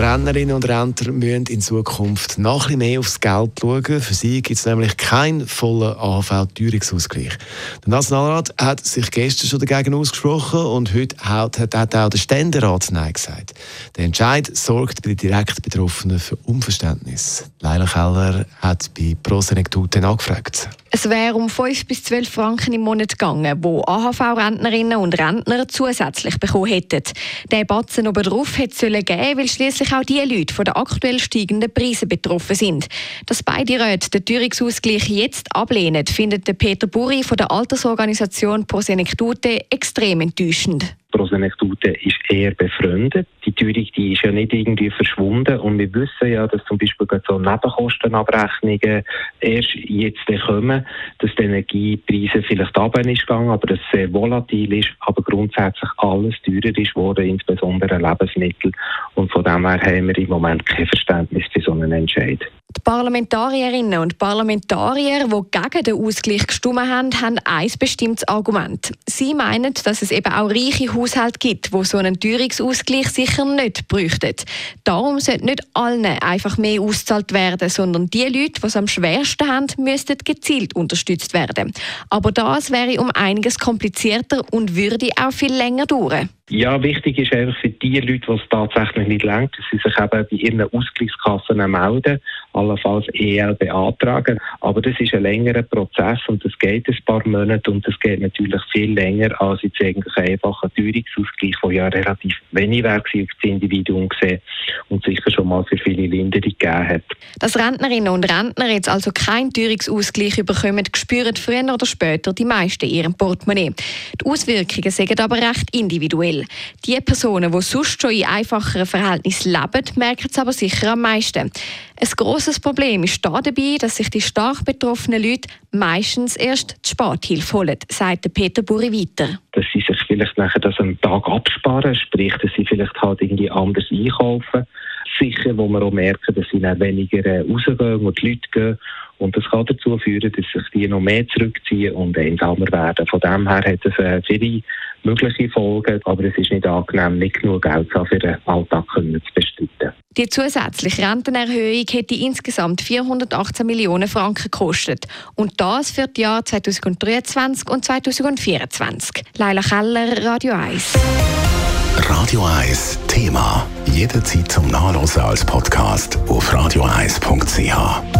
Rennerinnen und Renner müssen in Zukunft noch ein mehr aufs Geld schauen. Für sie gibt es nämlich keinen vollen AHV-Teuerungsausgleich. Der Nationalrat hat sich gestern schon dagegen ausgesprochen und heute hat, hat auch der Ständerat Nein gesagt. Der Entscheid sorgt bei den direkt Betroffenen für Unverständnis. Leila Keller hat bei Prosenektute nachgefragt. Es wäre um 5 bis 12 Franken im Monat gegangen, wo AHV-Rentnerinnen und Rentner zusätzlich bekommen hätten. Der Batzen obendrauf hätte sollen geben, weil schließlich auch die Leute von den aktuell steigenden Preisen betroffen sind. Dass beide Räte den Teuerungsausgleich jetzt ablehnen, findet Peter Buri von der Altersorganisation Prosenektute extrem enttäuschend. Prosenektute ist eher befreundet. Die Teuerung die ist ja nicht irgendwie verschwunden und wir wissen ja, dass zum Beispiel so Nebenkostenabrechnungen erst jetzt kommen, dass die Energiepreise vielleicht runter ist gegangen, aber dass es sehr volatil ist, aber grundsätzlich alles teurer ist worden, insbesondere Lebensmittel und von dem her haben wir im Moment kein Verständnis für so einen Entscheid. Die Parlamentarierinnen und Parlamentarier, die gegen den Ausgleich gestimmt haben, haben ein bestimmtes Argument. Sie meinen, dass es eben auch reiche Haushalte gibt, wo so einen Teuerungsausgleich sicher nicht bräuchten. Darum sollte nicht allen einfach mehr ausgezahlt werden, sondern die Leute, die es am schwersten haben, müssten gezielt unterstützt werden. Aber das wäre um einiges komplizierter und würde auch viel länger dauern. Ja, wichtig ist einfach für die Leute, die es tatsächlich nicht lenkt, dass sie sich eben bei ihren Ausgleichskassen melden, allenfalls EL beantragen. Aber das ist ein längerer Prozess und das geht ein paar Monate und das geht natürlich viel länger als jetzt eigentlich einfach ein Teuerungsausgleich, der ja relativ wenig wäre für das Individuum gesehen und sicher schon mal für viele Linderung gegeben hat. Dass Rentnerinnen und Rentner jetzt also keinen Teuerungsausgleich bekommen, spüren früher oder später die meisten in ihrem Portemonnaie. Die Auswirkungen sind aber recht individuell. Die Personen, die sonst schon in einfacheren Verhältnissen leben, merken es aber sicher am meisten. Ein grosses Problem ist da dabei, dass sich die stark betroffenen Leute meistens erst die Sparthilfe holen, sagt Peter Buri weiter. Dass sie sich vielleicht nachher das am Tag absparen, sprich, dass sie vielleicht halt irgendwie anders einkaufen. Sicher, wo wir auch merken, dass sie weniger äh, rausgehen und die Leute gehen. Und das kann dazu führen, dass sich die noch mehr zurückziehen und einsamer werden. Von dem her hat es äh, viele mögliche Folgen, aber es ist nicht angenehm, nicht genug Geld für den Alltag zu bestreiten. Die zusätzliche Rentenerhöhung hätte insgesamt 418 Millionen Franken gekostet. Und das für die Jahre 2023 und 2024. Leila Keller, Radio 1. Radio 1 Thema. Jederzeit zum Nachlesen als Podcast auf radio1.ch.